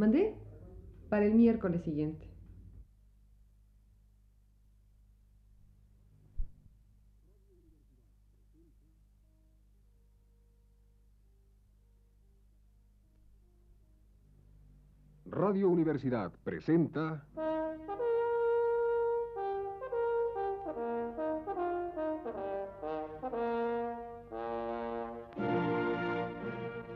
¿Mandé? Para el miércoles siguiente. Radio Universidad presenta...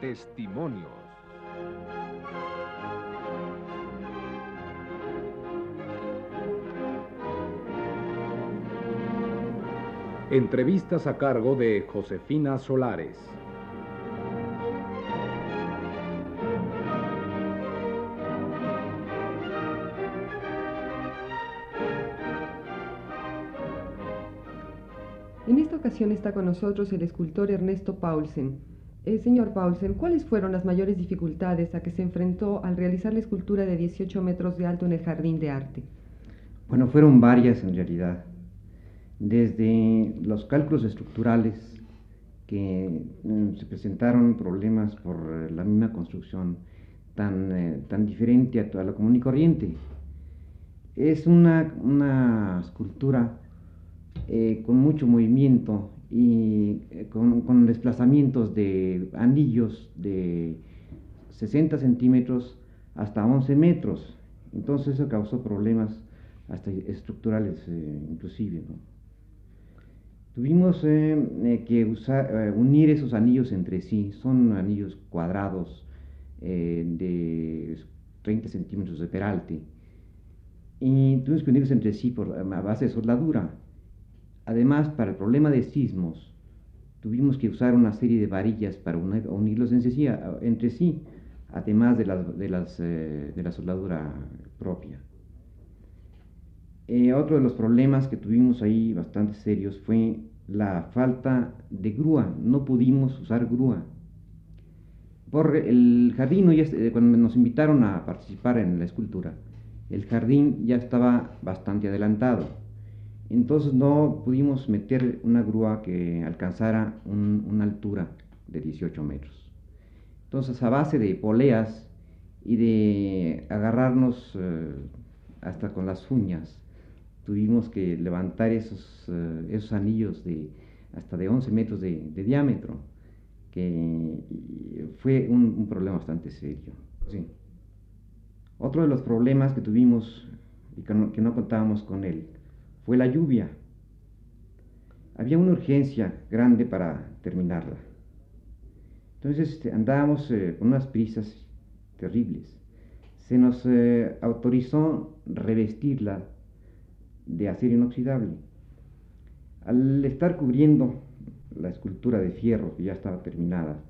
Testimonios. Entrevistas a cargo de Josefina Solares. En esta ocasión está con nosotros el escultor Ernesto Paulsen. Eh, señor Paulsen, ¿cuáles fueron las mayores dificultades a que se enfrentó al realizar la escultura de 18 metros de alto en el Jardín de Arte? Bueno, fueron varias en realidad. Desde los cálculos estructurales, que mm, se presentaron problemas por eh, la misma construcción tan, eh, tan diferente a toda la común y corriente. Es una, una escultura eh, con mucho movimiento y eh, con, desplazamientos de anillos de 60 centímetros hasta 11 metros. Entonces eso causó problemas hasta estructurales inclusive. Tuvimos que usar, unir esos anillos entre sí, son anillos cuadrados de 30 centímetros de peralte, y tuvimos que unirlos entre sí por, a base de soldadura. Además, para el problema de sismos, tuvimos que usar una serie de varillas para unirlos entre sí, además de la, eh, de la soldadura propia. Eh, otro de los problemas que tuvimos ahí bastante serios fue la falta de grúa. No pudimos usar grúa. Por el jardín, cuando nos invitaron a participar en la escultura, el jardín ya estaba bastante adelantado entonces no pudimos meter una grúa que alcanzara una altura de 18 metros. Entonces a base de poleas y de agarrarnos eh, hasta con las uñas, tuvimos que levantar esos, eh, esos anillos de hasta de 11 metros de, diámetro, que fue un, problema bastante serio. Otro de los problemas que tuvimos y que no contábamos con él fue la lluvia. Había una urgencia grande para terminarla. Entonces este, andábamos eh, con unas prisas terribles. Se nos eh, autorizó revestirla de acero inoxidable. Al estar cubriendo la escultura de fierro que ya estaba terminada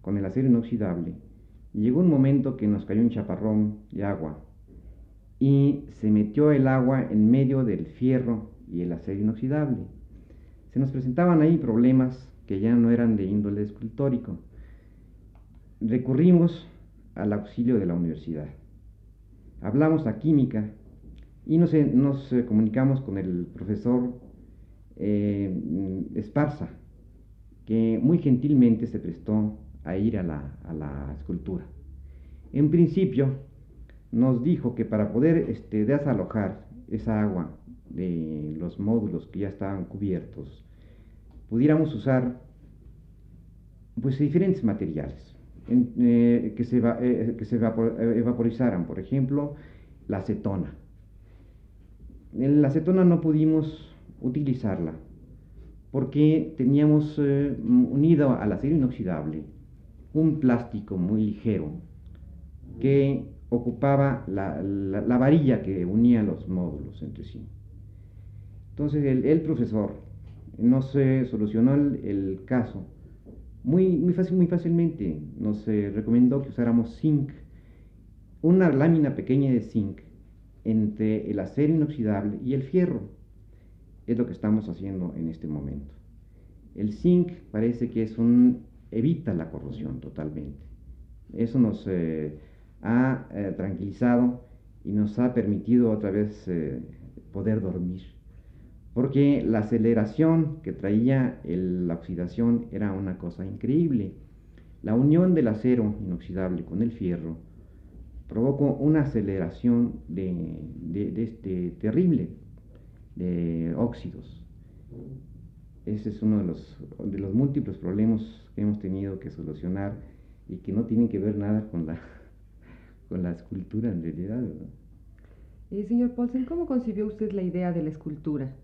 con el acero inoxidable, llegó un momento que nos cayó un chaparrón de agua y se metió el agua en medio del fierro y el acero inoxidable. Se nos presentaban ahí problemas que ya no eran de índole escultórico. Recurrimos al auxilio de la universidad. Hablamos a química y nos, nos eh, comunicamos con el profesor eh, Esparza, que muy gentilmente se prestó a ir a la, a la escultura. En principio, nos dijo que para poder este, desalojar esa agua de los módulos que ya estaban cubiertos, pudiéramos usar pues diferentes materiales eh, que se, eh, que se evaporizaran, por ejemplo, la acetona. En la acetona no pudimos utilizarla porque teníamos eh, unido al acero inoxidable un plástico muy ligero que ocupaba la, varilla que unía los módulos entre sí. Entonces el, profesor no se solucionó el, caso muy, muy, fácil, muy fácilmente. Nos recomendó que usáramos zinc, una lámina pequeña de zinc entre el acero inoxidable y el fierro. Es lo que estamos haciendo en este momento. El zinc parece que es un evita la corrosión totalmente. Eso nos eh, ha eh, tranquilizado y nos ha permitido otra vez eh, poder dormir. Porque la aceleración que traía la oxidación era una cosa increíble. La unión del acero inoxidable con el fierro provocó una aceleración de, de, este terrible de óxidos. Ese es uno de los, de los múltiples problemas que hemos tenido que solucionar y que no tienen que ver nada con la, con la escultura en realidad. Eh, señor Paulsen, ¿cómo concibió usted la idea de la escultura?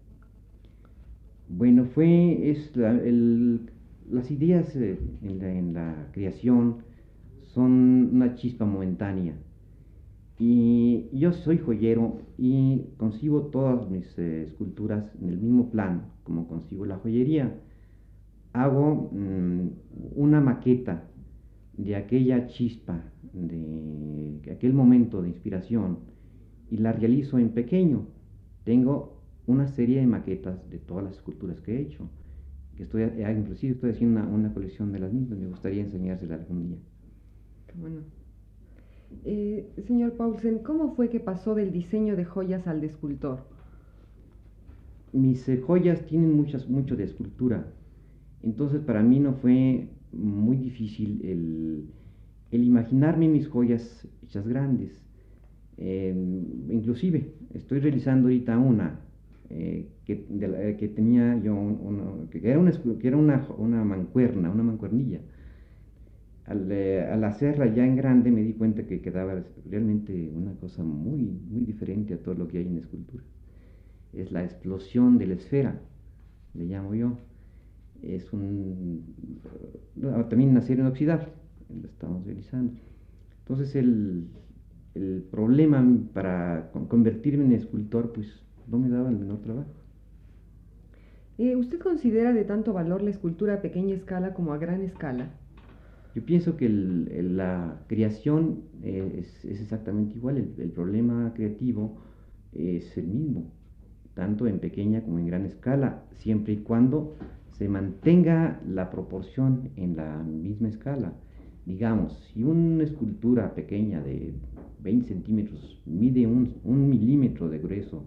Bueno, fue es las ideas eh, en, la, creación son una chispa momentánea. Y yo soy joyero y concibo todas mis eh, esculturas en el mismo plan, como concibo la joyería. Hago mm, una maqueta de aquella chispa, de aquel momento de inspiración, y la realizo en pequeño. Tengo una serie de maquetas de todas las esculturas que he hecho, que estoy, eh, inclusive estoy haciendo una, colección de las mismas, me gustaría enseñárselas algún día. Bueno. Eh, señor Paulsen, ¿cómo fue que pasó del diseño de joyas al de escultor? Mis eh, joyas tienen muchas, mucho de escultura, entonces para mí no fue muy difícil el, imaginarme mis joyas hechas grandes. Em, inclusive estoy realizando ahorita una eh, que, eh, que, tenía yo, que era, una, que una, mancuerna, una mancuernilla. Al, eh, al, hacerla ya en grande me di cuenta que quedaba realmente una cosa muy, muy diferente a todo lo que hay en escultura. Es la explosión de la esfera, le llamo yo es un, también una serie inoxidable, lo estamos realizando. Entonces el, el problema para convertirme en escultor, pues no me daba el menor trabajo. Eh, ¿Usted considera de tanto valor la escultura a pequeña escala como a gran escala? Yo pienso que la creación eh, es, exactamente igual, el, problema creativo es el mismo, tanto en pequeña como en gran escala, siempre y cuando se mantenga la proporción en la misma escala. Digamos, si una escultura pequeña de 20 centímetros mide un, milímetro de grueso,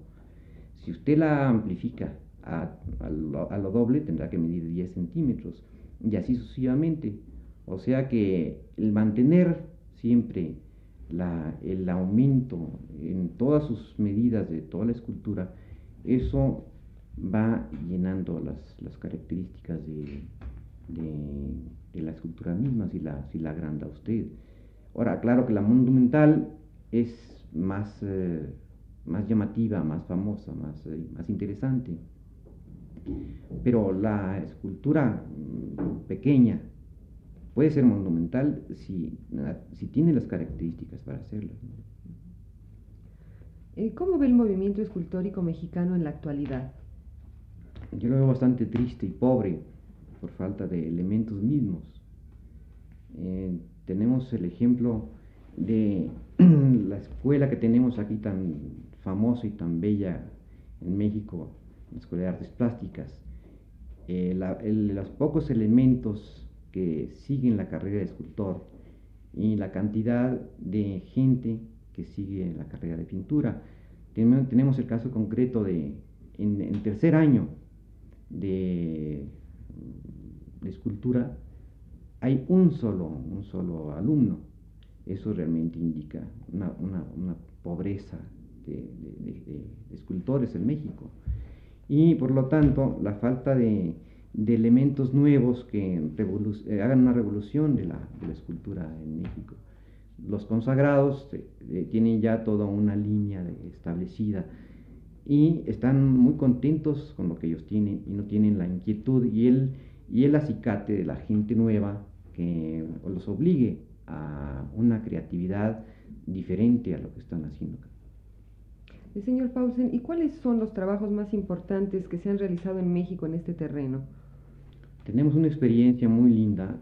si usted la amplifica a, lo, doble tendrá que medir 10 centímetros y así sucesivamente. O sea que el mantener siempre el aumento en todas sus medidas de toda la escultura, eso va llenando las, las características de, de, la escultura misma, si la, si la agranda usted. Ahora, claro que la monumental es más, eh, más llamativa, más famosa, más, eh, más interesante. Pero la escultura mm, pequeña puede ser monumental si, si tiene las características para hacerla. Eh, ¿Cómo ve el movimiento escultórico mexicano en la actualidad? yo lo veo bastante triste y pobre por falta de elementos mismos. Eh, tenemos el ejemplo de la escuela que tenemos aquí tan famosa y tan bella en México, la Escuela de Artes Plásticas. Eh, los pocos elementos que siguen la carrera de escultor y la cantidad de gente que sigue la carrera de pintura. Tenemos el caso concreto de en, en tercer año de, escultura hay un solo, un solo alumno. Eso realmente indica una, pobreza de, escultores en México. Y por lo tanto, la falta de, elementos nuevos que eh, hagan una revolución de la, escultura en México. Los consagrados eh, eh, tienen ya toda una línea establecida y están muy contentos con lo que ellos tienen y no tienen la inquietud y el, y el acicate de la gente nueva que los obligue a una creatividad diferente a lo que están haciendo. Eh, señor Paulsen, ¿y cuáles son los trabajos más importantes que se han realizado en México en este terreno? Tenemos una experiencia muy linda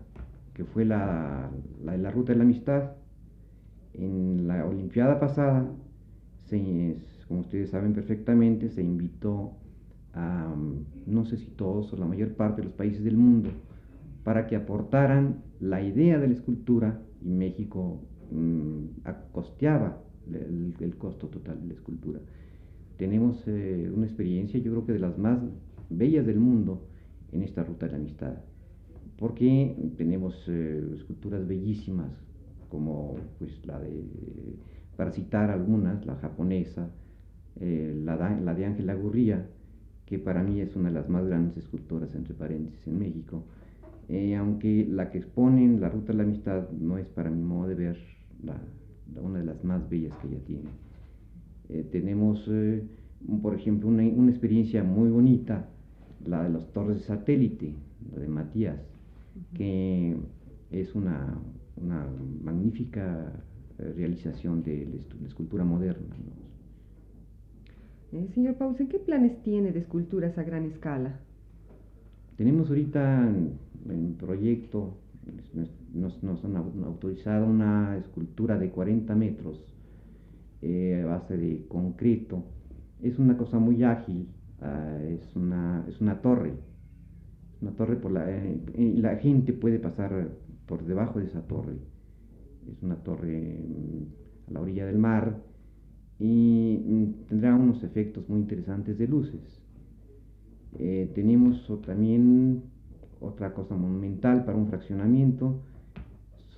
que fue la, la, la Ruta de la Amistad. En la Olimpiada pasada se, como ustedes saben perfectamente, se invitó a, no sé si todos o la mayor parte de los países del mundo, para que aportaran la idea de la escultura y México mm, costeaba el, costo total de la escultura. Tenemos eh, una experiencia, yo creo que de las más bellas del mundo en esta ruta de la amistad, porque tenemos eh, esculturas bellísimas como pues la de, para citar algunas, la japonesa, eh, la, la, de Ángela Gurría, que para mí es una de las más grandes escultoras, entre paréntesis, en México, eh, aunque la que exponen la Ruta de la Amistad no es para mi modo de ver la, una de las más bellas que ella tiene. Eh, tenemos, por ejemplo, una, una, experiencia muy bonita, la de las torres de satélite, la de Matías, que es una, una magnífica realización de la escultura moderna. Eh, señor Paulsen, ¿qué planes tiene de esculturas a gran escala? Tenemos ahorita en, proyecto, nos, han autorizado una escultura de 40 metros eh, a base de concreto. Es una cosa muy ágil, ah, es, una, es una torre, una torre por la, eh, la gente puede pasar por debajo de esa torre. Es una torre mm, a la orilla del mar y mm, tendrá unos efectos muy interesantes de luces. Eh, tenemos también otra cosa monumental para un fraccionamiento,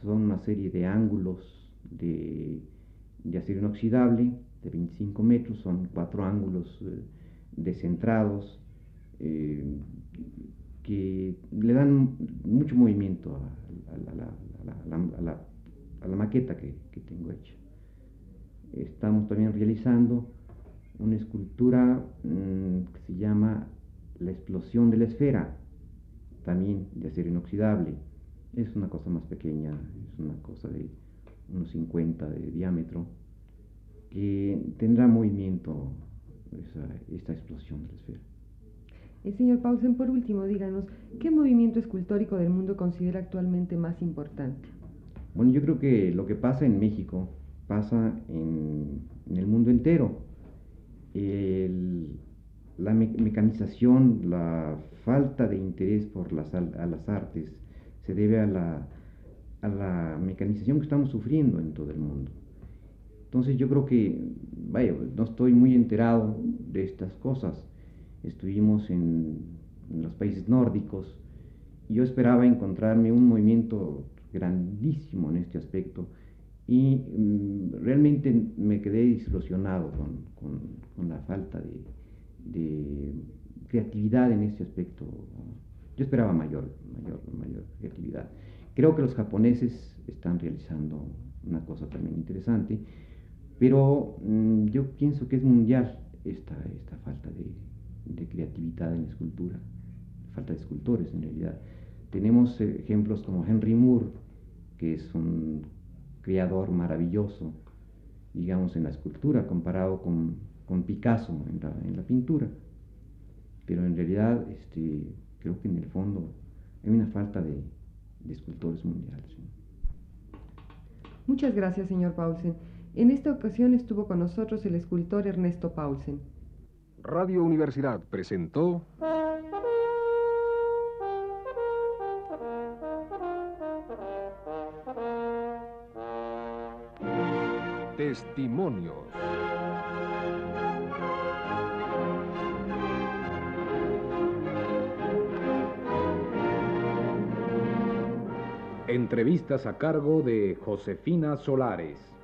son una serie de ángulos de, acero inoxidable de 25 metros, son cuatro ángulos eh, descentrados eh, que le dan mucho movimiento a, la, maqueta que tengo hecha estamos también realizando una escultura mm, que se llama La explosión de la esfera, también de acero inoxidable. Es una cosa más pequeña, es una cosa de unos 50 de diámetro, que tendrá movimiento esta explosión de la esfera. Eh, señor Pausen, por último, díganos, ¿qué movimiento escultórico del mundo considera actualmente más importante? Bueno, yo creo que lo que pasa en México pasa en, el mundo entero. la mecanización, la falta de interés por las, a las artes se debe a la, a la mecanización que estamos sufriendo en todo el mundo. Entonces yo creo que, vaya, no estoy muy enterado de estas cosas. Estuvimos en, en los países nórdicos y yo esperaba encontrarme un movimiento grandísimo en este aspecto y mm, realmente me quedé desilusionado con, con, la falta de, de, creatividad en ese aspecto. Yo esperaba mayor, mayor, mayor creatividad. Creo que los japoneses están realizando una cosa también interesante, pero mm, yo pienso que es mundial esta, esta falta de, de creatividad en la escultura, falta de escultores en realidad. Tenemos ejemplos como Henry Moore, que es un creador maravilloso, digamos, en la escultura, comparado con, con Picasso en la, en la, pintura. Pero en realidad este, creo que en el fondo hay una falta de, de escultores mundiales. Muchas gracias, señor Paulsen. En esta ocasión estuvo con nosotros el escultor Ernesto Paulsen. Radio Universidad presentó... Testimonios. Entrevistas a cargo de Josefina Solares.